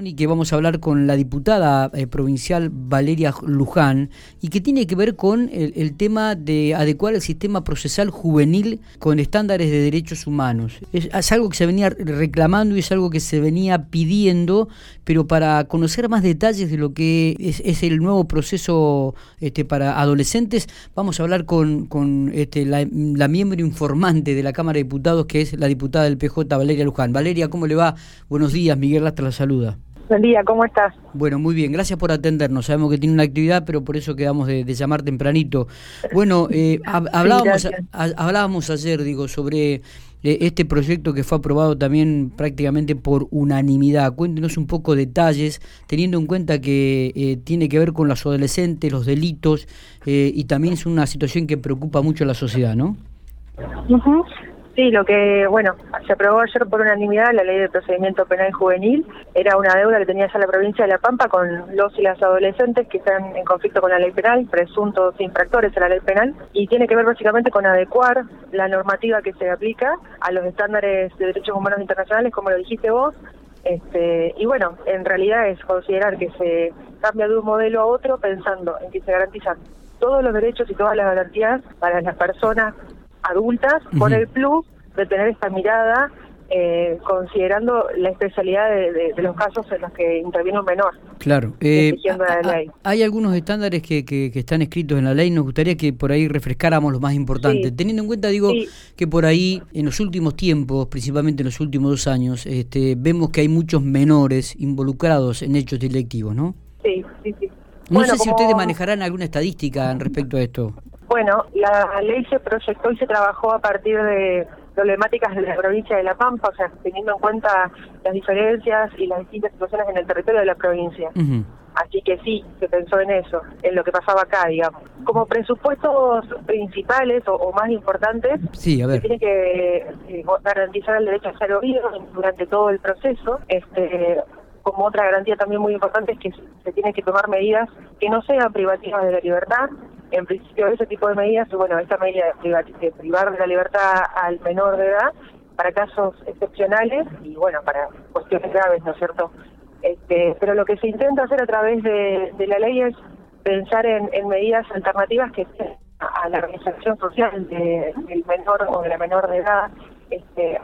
y que vamos a hablar con la diputada eh, provincial Valeria Luján y que tiene que ver con el, tema de adecuar el sistema procesal juvenil con estándares de derechos humanos. Es, algo que se venía reclamando y es algo que se venía pidiendo, pero para conocer más detalles de lo que es, el nuevo proceso este, para adolescentes, vamos a hablar con, con este, la, la miembro informante de la Cámara de Diputados, que es la diputada del PJ, Valeria Luján. Valeria, ¿cómo le va? Buenos días, Miguel hasta la saluda. Buen día, ¿cómo estás? Bueno, muy bien, gracias por atendernos. Sabemos que tiene una actividad, pero por eso quedamos de, llamar tempranito. Bueno, eh, hablábamos, hablábamos ayer, digo, sobre eh, este proyecto que fue aprobado también prácticamente por unanimidad. Cuéntenos un poco detalles, teniendo en cuenta que eh, tiene que ver con los adolescentes, los delitos, y también es una situación que preocupa mucho a la sociedad, ¿no? Sí, lo que, bueno, se aprobó ayer por unanimidad la ley de procedimiento penal juvenil. Era una deuda que tenía ya la provincia de La Pampa con los y las adolescentes que están en conflicto con la ley penal, presuntos infractores a la ley penal, y tiene que ver básicamente con adecuar la normativa que se aplica a los estándares de derechos humanos internacionales, como lo dijiste vos. Este, y bueno, en realidad es considerar que se cambia de un modelo a otro pensando en que se garantizan todos los derechos y todas las garantías para las personas adultas con el plus de tener esta mirada eh, considerando la especialidad de, los casos en los que interviene un menor. Claro. Eh, hay algunos estándares que, que, están escritos en la ley. Nos gustaría que por ahí refrescáramos lo más importante. Teniendo en cuenta, digo, que por ahí en los últimos tiempos, principalmente en los últimos dos años, este, vemos que hay muchos menores involucrados en hechos delictivos, ¿no? Sí, sí, sí. No sé si ustedes manejarán alguna estadística en respecto a esto. Bueno, la ley se proyectó y se trabajó a partir de problemáticas de la provincia de La Pampa, o sea, teniendo en cuenta las diferencias y las distintas situaciones en el territorio de la provincia. Así que sí, se pensó en eso, en lo que pasaba acá, digamos. Como presupuestos principales o, más importantes, sí, a ver. se tiene que eh, garantizar el derecho a ser oído durante todo el proceso. Este, como otra garantía también muy importante es que se tienen que tomar medidas que no sean privativas de la libertad, en principio ese tipo de medidas, bueno, esta medida de privar de la libertad al menor de edad para casos excepcionales y bueno, para cuestiones graves, ¿no es cierto? Este, pero lo que se intenta hacer a través de, la ley es pensar en, medidas alternativas que a la organización social del menor o de la menor de edad, este,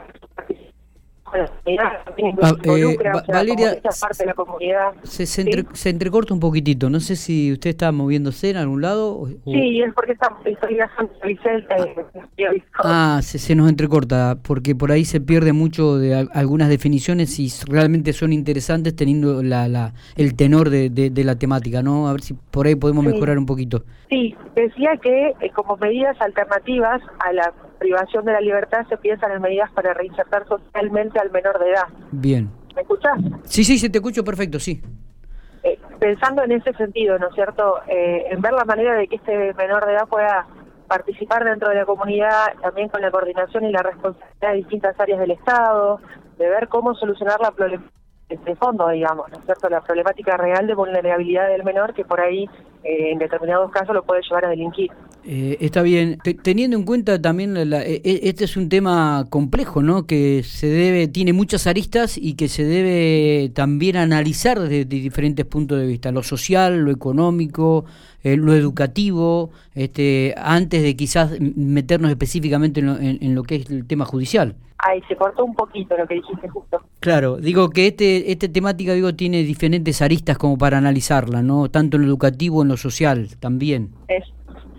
Valeria, Se, se, entrecorta un poquitito. No sé si usted está moviéndose en algún lado. Sí, es porque está, estoy viajando Ah, ah se, nos entrecorta, porque por ahí se pierde mucho de algunas definiciones y realmente son interesantes teniendo la, la el tenor de, de, la temática, ¿no? A ver si por ahí podemos mejorar un poquito. Sí, decía que eh, como medidas alternativas a la privación de la libertad se piensan en medidas para reinsertar socialmente al menor de edad. Bien. ¿Me escuchás? Sí, sí, sí, te escucho perfecto, sí. Eh, pensando en ese sentido, ¿no es cierto? Eh, en ver la manera de que este menor de edad pueda participar dentro de la comunidad, también con la coordinación y la responsabilidad de distintas áreas del Estado, de ver cómo solucionar la problemática de fondo, digamos, ¿no es cierto? La problemática real de vulnerabilidad del menor que por ahí, eh, en determinados casos, lo puede llevar a delinquir. Eh, está bien, teniendo en cuenta también, la, e, e, este es un tema complejo, ¿no? Que se debe, tiene muchas aristas y que se debe también analizar desde diferentes puntos de vista, lo social, lo económico, eh, lo educativo, este, antes de quizás meternos específicamente en lo, que es el tema judicial. Ay, se cortó un poquito lo que dijiste justo. Claro, digo que este, esta temática digo tiene diferentes aristas como para analizarla, ¿no? Tanto en lo educativo, en lo social también. Es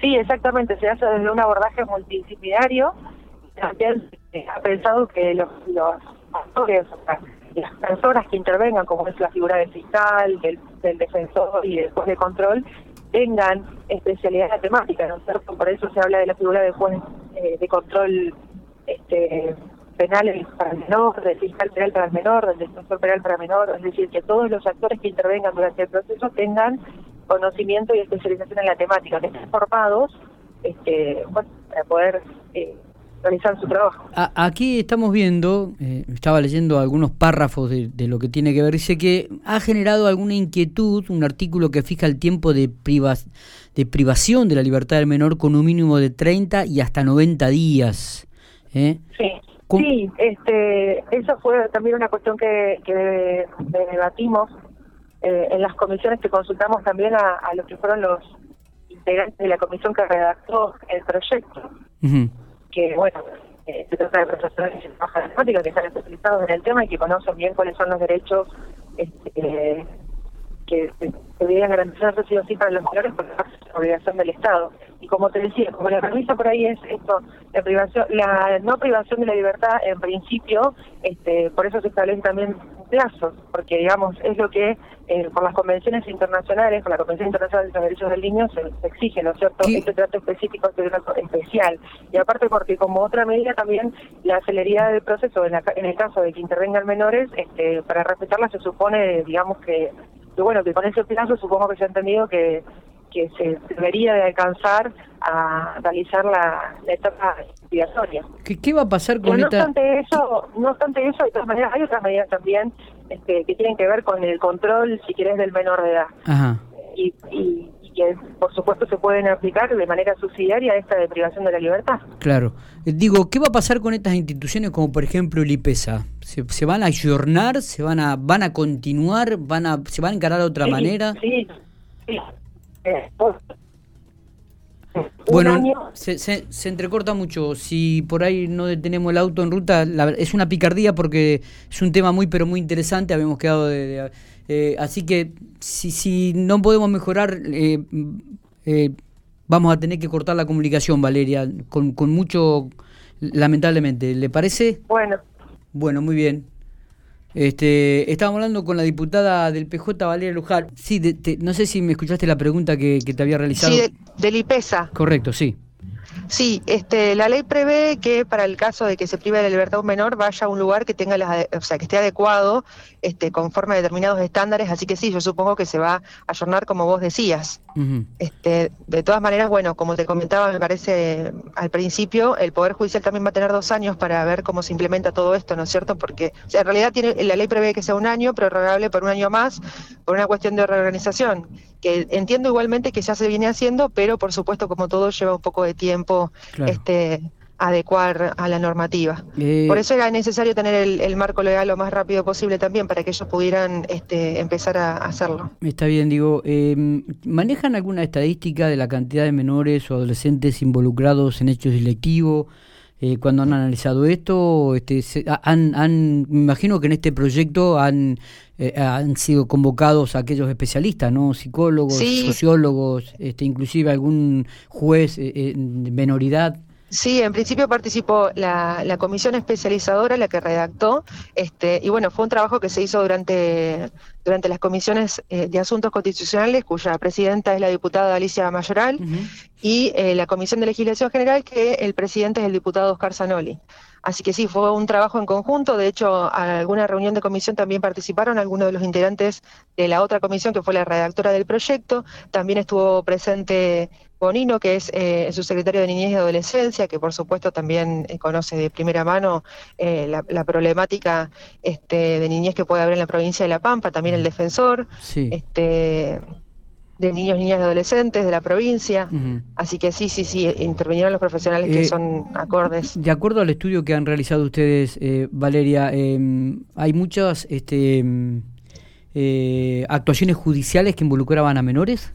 Sí, exactamente, se hace desde un abordaje multidisciplinario. También ha pensado que los, los actores, o sea, las personas que intervengan, como es la figura del fiscal, del, defensor y del juez de control, tengan especialidad en la temática, ¿no es cierto? Por eso se habla de la figura del juez eh, de control este, penal para el menor, del fiscal penal para el menor, del defensor penal para el menor, es decir, que todos los actores que intervengan durante el proceso tengan conocimiento y especialización en la temática, que estén formados este, para poder eh, realizar su trabajo. aquí estamos viendo, eh, estaba leyendo algunos párrafos de, lo que tiene que ver, dice que ha generado alguna inquietud un artículo que fija el tiempo de, de privación de la libertad del menor con un mínimo de 30 y hasta 90 días. ¿eh? Sí. Sí, este, eso fue también una cuestión que, que debatimos eh, en las comisiones que consultamos también a, a los que fueron los integrantes de la comisión que redactó el proyecto, que bueno, eh, se trata de profesionales de matemática que están especializados en el tema y que conocen bien cuáles son los derechos este, que se deberían garantizarse sí o sí para los menores porque es obligación del Estado. Y como te decía, como la premisa por ahí es esto, la privación, la no privación de la libertad en principio, este, por eso se establece también plazos, porque digamos es lo que eh, por las convenciones internacionales, por la Convención Internacional de los Derechos del Niño se, exige, ¿no es cierto? Este trato específico, este trato especial. Y aparte porque como otra medida también la celeridad del proceso, en, en el caso de que intervengan menores, este, para respetarla se supone, digamos que que bueno, que con ese plazo supongo que se ha entendido que, que se debería de alcanzar a realizar la, etapa expiatoria. ¿Qué, ¿Qué, va a pasar con no obstante eso, no obstante eso, hay otras medidas, hay otras medidas también este, que tienen que ver con el control, si querés, del menor de edad. Ajá. Y, y, que por supuesto se pueden aplicar de manera subsidiaria esta de privación de la libertad. Claro. Eh, digo, ¿qué va a pasar con estas instituciones como por ejemplo el IPESA? ¿Se, se van a ayornar? ¿Se van a van a continuar? ¿Van a se van a encarar de otra manera? Sí, sí. Bueno, se, se, se, entrecorta mucho. Si por ahí no detenemos el auto en ruta, es una picardía porque es un tema muy, pero muy interesante. Habíamos quedado de. eh, así que si, si no podemos mejorar, eh, eh, vamos a tener que cortar la comunicación, Valeria, con, con mucho. Lamentablemente. ¿Le parece? Bueno. Bueno, muy bien. Este, estábamos hablando con la diputada del PJ, Valeria Luján. Sí, no sé si me escuchaste la pregunta que, que te había realizado. Sí, de, del IPESA. Correcto, sí. Sí, este, la ley prevé que para el caso de que se prive de la libertad un menor vaya a un lugar que tenga las, o sea, que esté adecuado, este, conforme a determinados estándares, así que sí, yo supongo que se va a ayornar como vos decías. Este, de todas maneras, bueno, como te comentaba, me parece al principio, el Poder Judicial también va a tener dos años para ver cómo se implementa todo esto, ¿no es cierto? Porque o sea, en realidad tiene, la ley prevé que sea un año, prorrogable por un año más, por una cuestión de reorganización, que entiendo igualmente que ya se viene haciendo, pero por supuesto, como todo, lleva un poco de tiempo claro. este, adecuar a la normativa. Eh, Por eso era necesario tener el, el, marco legal lo más rápido posible también para que ellos pudieran este, empezar a hacerlo. Está bien, digo, eh, ¿manejan alguna estadística de la cantidad de menores o adolescentes involucrados en hechos delictivos? Eh, cuando han analizado esto, este, se, han, han, me imagino que en este proyecto han, eh, han sido convocados aquellos especialistas, ¿no? Psicólogos, sí. sociólogos, este, inclusive algún juez eh, de menoridad. Sí, en principio participó la, la, comisión especializadora, la que redactó, este, y bueno, fue un trabajo que se hizo durante, durante las comisiones eh, de asuntos constitucionales, cuya presidenta es la diputada Alicia Mayoral, uh -huh. y eh, la comisión de legislación general, que el presidente es el diputado Oscar Zanoli. Así que sí, fue un trabajo en conjunto. De hecho, a alguna reunión de comisión también participaron algunos de los integrantes de la otra comisión, que fue la redactora del proyecto. También estuvo presente Bonino, que es eh, el subsecretario de Niñez y Adolescencia, que por supuesto también eh, conoce de primera mano eh, la, la, problemática este, de niñez que puede haber en la provincia de La Pampa, también el defensor. Sí. Este, de niños, niñas y adolescentes de la provincia. Uh -huh. Así que sí, sí, sí, intervinieron los profesionales eh, que son acordes. De acuerdo al estudio que han realizado ustedes, eh, Valeria, eh, hay muchas este, eh, actuaciones judiciales que involucraban a menores.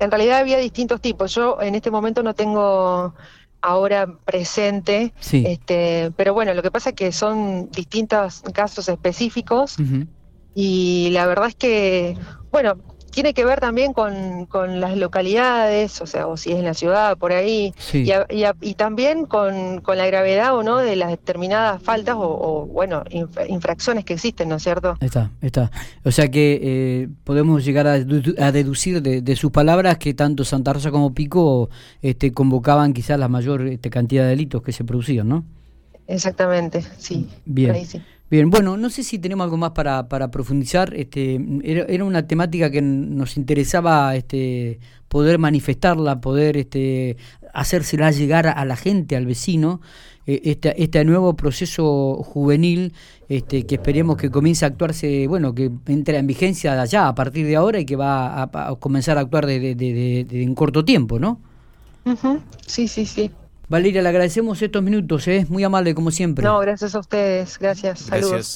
En realidad había distintos tipos. Yo en este momento no tengo ahora presente, sí. este, pero bueno, lo que pasa es que son distintos casos específicos uh -huh. y la verdad es que, bueno, tiene que ver también con, con, las localidades, o sea, o si es en la ciudad, por ahí, sí. y, a, y, a, y, también con, con, la gravedad o no de las determinadas faltas o, o bueno, infracciones que existen, ¿no es cierto? Está, está. O sea que eh, podemos llegar a, a deducir de, de, sus palabras que tanto Santa Rosa como Pico este, convocaban quizás la mayor este, cantidad de delitos que se producían, ¿no? Exactamente, sí. Bien. Sí. Bien, bueno, no sé si tenemos algo más para, para profundizar. Este, era, era, una temática que nos interesaba este, poder manifestarla, poder este, hacérsela llegar a la gente, al vecino, eh, este, este nuevo proceso juvenil este, que esperemos que comience a actuarse, bueno, que entre en vigencia allá a partir de ahora y que va a, comenzar a actuar de, de, en corto tiempo, ¿no? Sí, sí, sí. Valeria, le agradecemos estos minutos, es ¿eh? muy amable como siempre. No, gracias a ustedes, gracias. Saludos. Gracias.